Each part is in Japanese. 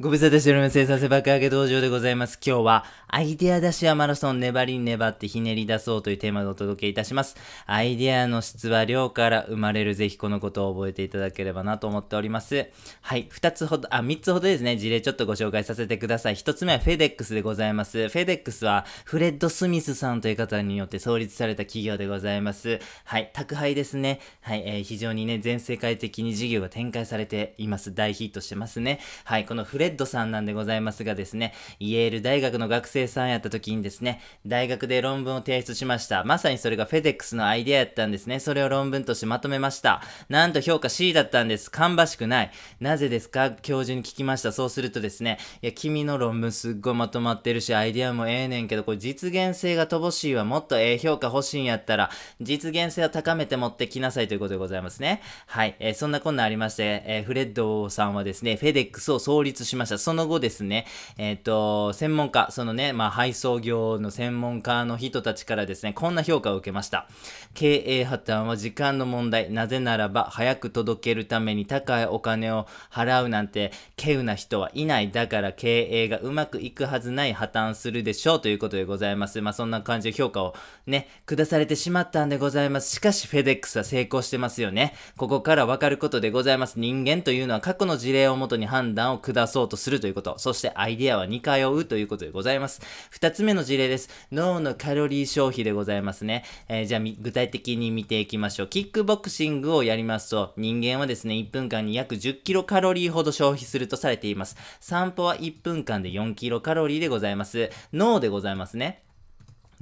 ご無沙汰しております。生産性爆上げ道場でございます。今日は、アイデア出しはマラソン粘りに粘ってひねり出そうというテーマでお届けいたします。アイデアの質は量から生まれる。ぜひこのことを覚えていただければなと思っております。はい。二つほど、あ、三つほどですね、事例ちょっとご紹介させてください。一つ目はフェデックスでございます。フェデックスは、フレッド・スミスさんという方によって創立された企業でございます。はい。宅配ですね。はい。えー非常にね、全世界的に事業が展開されています。大ヒットしてますね。はい。このフレレッドさんなんでございますがですね、イェール大学の学生さんやった時にですね、大学で論文を提出しました。まさにそれがフェデックスのアイデアやったんですね。それを論文としてまとめました。なんと評価 C だったんです。芳しくない。なぜですか？教授に聞きました。そうするとですね、いや、君の論文すっごいまとまってるし、アイデアもええねんけど、これ実現性が乏しいわ。もっとええ評価欲しいんやったら、実現性を高めて持ってきなさいということでございますね。はい。えーそんなこんなありまして、えーフレッドさんはですね、フェデックスを創立ししました。その後ですね、えっ、と、専門家、そのね、まあ、配送業の専門家の人たちからですね、こんな評価を受けました。経営破綻は時間の問題。なぜならば、早く届けるために高いお金を払うなんて、稀有な人はいない。だから経営がうまくいくはずない破綻するでしょうということでございます。まあ、そんな感じで評価をね、下されてしまったんでございます。しかし、フェデックスは成功してますよね。ここからわかることでございます。人間というのは過去の事例をもとに判断を下そうとするということ。そしてアイデアは似通うということでございます。二つ目の事例です。脳のカロリー消費でございますね。えーじゃあ具体的に見ていきましょう。キックボクシングをやりますと、人間はですね、1分間に約10キロカロリーほど消費するとされています。散歩は1分間で4キロカロリーでございます。脳でございますね。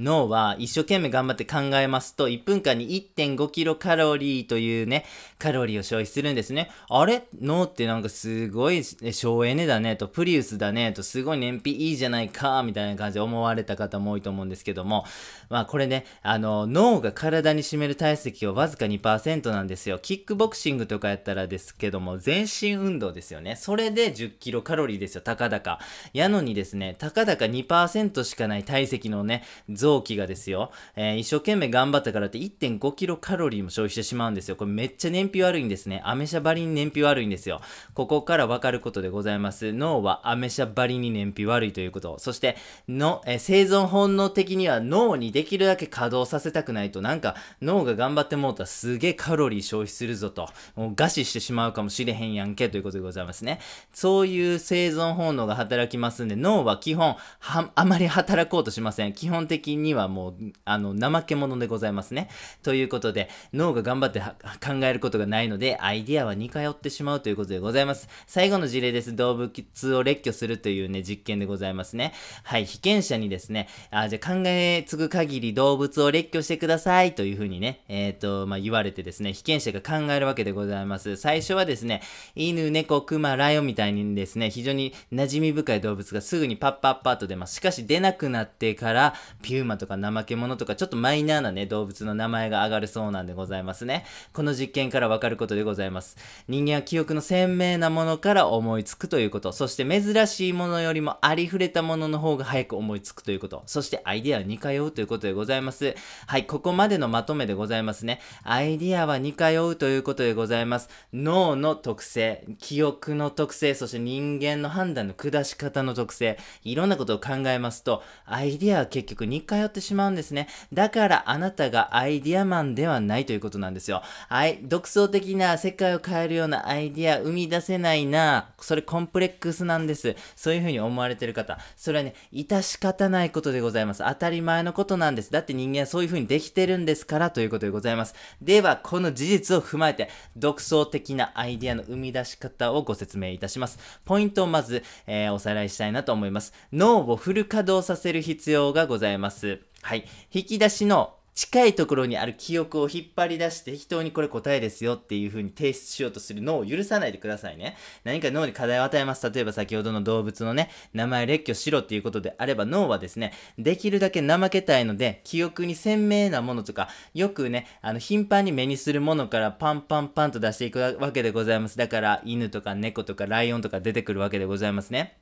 脳は一生懸命頑張って考えますと、1分間に1.5キロカロリーというね、カロリーを消費するんですね。あれ？脳ってなんかすごい省エネだねと、プリウスだねと、すごい燃費いいじゃないか、みたいな感じで思われた方も多いと思うんですけども、まあこれね、あの、脳が体に占める体積はわずか2%なんですよ。キックボクシングとかやったらですけども、全身運動ですよね。それで10キロカロリーですよ、たかだか。やのにですね、たかだか2%しかない体積のね、臓器がですよ、えー一生懸命頑張ったからって1.5キロカロリーも消費してしまうんですよ。これめっちゃ燃費悪いんですね。アメ車ばりに燃費悪いんですよ。ここからわかることでございます。脳はアメ車ばりに燃費悪いということ。そして、の、えー生存本能的には脳にできるだけ稼働させたくないと、なんか脳が頑張ってもうたらすげえカロリー消費するぞと、もう餓死してしまうかもしれへんやんけということでございますね。そういう生存本能が働きますんで、脳は基本、は、あまり働こうとしません。基本的ににはもう、あの、怠け者でございますね。ということで、脳が頑張って考えることがないので、アイディアは似通ってしまうということでございます。最後の事例です。動物を列挙するというね、実験でございますね。はい、被験者にですね、あ、じゃ考えつく限り動物を列挙してくださいというふうにね、えっ、と、まあ、言われてですね、被験者が考えるわけでございます。最初はですね、犬、猫、熊、ライオンみたいにですね、非常に馴染み深い動物がすぐにパッパッパッと出ます。しかし出なくなってから、ピューマとか怠け者とか、ちょっとマイナーなね、動物の名前が上がるそうなんでございますね。この実験からわかることでございます。人間は記憶の鮮明なものから思いつくということ。そして珍しいものよりもありふれたものの方が早く思いつくということ。そしてアイデアは似通うということでございます。はい、ここまでのまとめでございますね。アイデアは似通うということでございます。脳の特性、記憶の特性、そして人間の判断の下し方の特性、いろんなことを考えますと、アイデアは結局似通通ってしまうんですね。だからあなたがアイデアマンではないということなんですよ。はい、独創的な世界を変えるようなアイディア生み出せないな、それコンプレックスなんです。そういうふうに思われてる方、それはね、致し方ないことでございます。当たり前のことなんです。だって人間はそういうふうにできてるんですからということでございます。では、この事実を踏まえて、独創的なアイディアの生み出し方をご説明いたします。ポイントをまず、えーおさらいしたいなと思います。脳をフル稼働させる必要がございます。はい。引き出しの近いところにある記憶を引っ張り出して適当にこれ答えですよっていう風に提出しようとする脳を許さないでくださいね。何か脳に課題を与えます。例えば先ほどの動物のね、名前列挙しろっていうことであれば脳はですね、できるだけ怠けたいので、記憶に鮮明なものとか、よくね、あの、頻繁に目にするものからパンパンパンと出していくわけでございます。だから、犬とか猫とかライオンとか出てくるわけでございますね。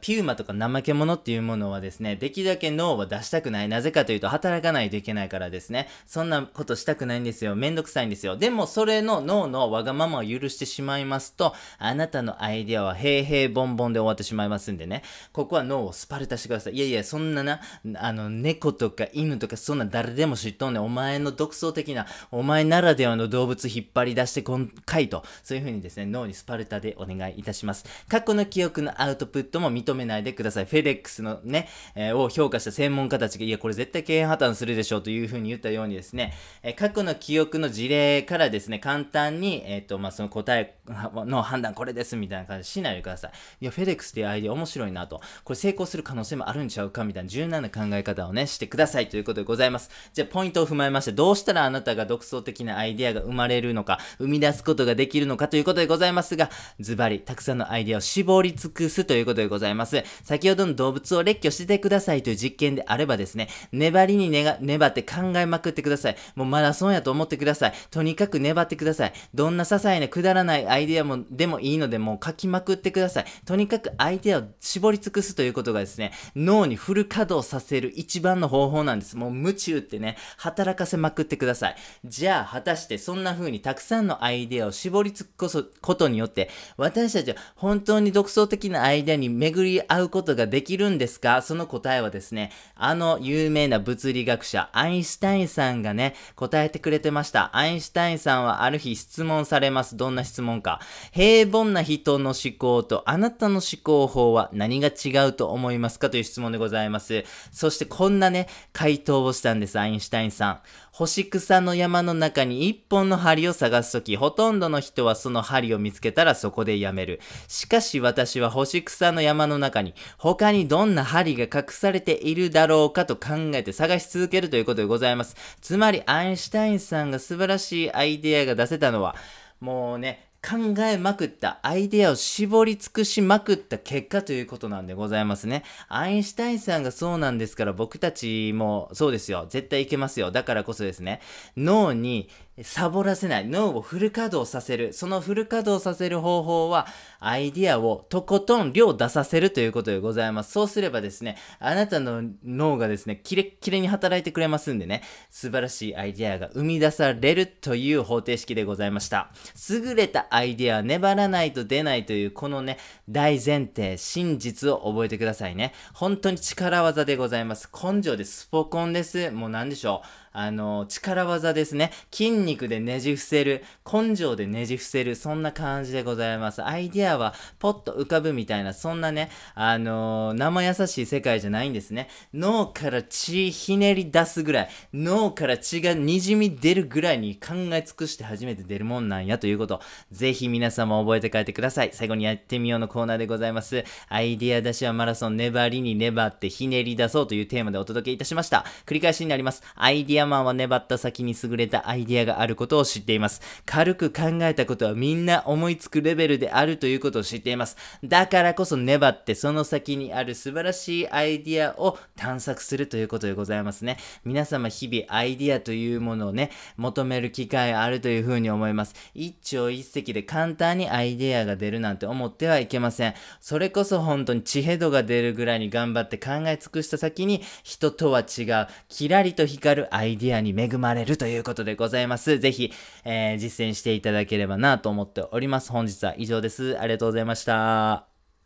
ピューマとか怠け者っていうものはですね、できるだけ脳を出したくない。なぜかというと、働かないといけないからですね。そんなことしたくないんですよ。めんどくさいんですよ。でも、それの脳のわがままを許してしまいますと、あなたのアイデアは平々凡々で終わってしまいますんでね。ここは脳をスパルタしてください。いやいや、そんなな、あの、猫とか犬とかそんな誰でも知っとんねん。お前の独創的な、お前ならではの動物引っ張り出してこんかいと。そういう風にですね、脳にスパルタでお願いいたします。過去の記憶のアウトプットも認めないでください。フェデックスのね、えー、を評価した専門家たちが、いや、これ絶対経営破綻するでしょうという風に言ったようにですね、えー、過去の記憶の事例からですね、簡単に、えっ、ー、と、まあ、その答えの判断これですみたいな感じしないでください。いや、フェデックスっていうアイデア面白いなと。これ成功する可能性もあるんちゃうかみたいな柔軟な考え方をね、してくださいということでございます。じゃあ、ポイントを踏まえまして、どうしたらあなたが独創的なアイデアが生まれるのか、生み出すことができるのかということでございますが、ズバリ、たくさんのアイデアを絞り尽くすということでございます。ざいます先ほどの動物を列挙してくださいという実験であればですね、粘りに粘って考えまくってください。もうマラソンやと思ってください。とにかく粘ってください。どんな些細なくだらないアイデアも、でもいいので、もう書きまくってください。とにかくアイデアを絞り尽くすということがですね、脳にフル稼働させる一番の方法なんです。もう夢中ってね、働かせまくってください。じゃあ、果たしてそんな風にたくさんのアイデアを絞り尽くすことによって、私たちは本当に独創的なアイデアに巡巡り合うことができるんですか？その答えはですね、あの有名な物理学者、アインシュタインさんがね、答えてくれてました。アインシュタインさんはある日質問されます。どんな質問か。平凡な人の思考とあなたの思考法は何が違うと思いますか？という質問でございます。そしてこんなね、回答をしたんです、アインシュタインさん。星草の山の中に一本の針を探すとき、ほとんどの人はその針を見つけたらそこでやめる。しかし私は星草の山の中に他にどんな針が隠されているだろうかと考えて探し続けるということでございます。つまりアインシュタインさんが素晴らしいアイデアが出せたのは、もうね、考えまくった、アイデアを絞り尽くしまくった結果ということなんでございますね。アインシュタインさんがそうなんですから僕たちもそうですよ。絶対いけますよ。だからこそですね、脳にサボらせない。脳をフル稼働させる。そのフル稼働させる方法は、アイディアをとことん量出させるということでございます。そうすればですね、あなたの脳がですね、キレッキレに働いてくれますんでね、素晴らしいアイディアが生み出されるという方程式でございました。優れたアイデア粘らないと出ないという、このね、大前提、真実を覚えてくださいね。本当に力技でございます。根性です。スポコンです。もう何でしょう。あの、力技ですね。筋肉でねじ伏せる、根性でねじ伏せる、そんな感じでございます。アイディアはポッと浮かぶみたいな、そんなね、あの、生優しい世界じゃないんですね。脳から血ひねり出すぐらい、脳から血が滲み出るぐらいに考え尽くして初めて出るもんなんやということ、ぜひ皆様覚えて帰ってください。最後にやってみようのコーナーでございます。アイディア出しはマラソン、粘りに粘ってひねり出そうというテーマでお届けいたしました。繰り返しになります。アイデアマンは粘った先に優れたアイデアがあることを知っています。軽く考えたことはみんな思いつくレベルであるということを知っています。だからこそ粘ってその先にある素晴らしいアイデアを探索するということでございますね。皆様日々アイデアというものをね、求める機会あるというふうに思います。一朝一夕で簡単にアイデアが出るなんて思ってはいけません。それこそ本当に知恵度が出るぐらいに頑張って考え尽くした先に人とは違う、キラリと光るアイデアイディアに恵まれるということでございます。ぜひ、えー、実践していただければなと思っております。本日は以上です。ありがとうございました。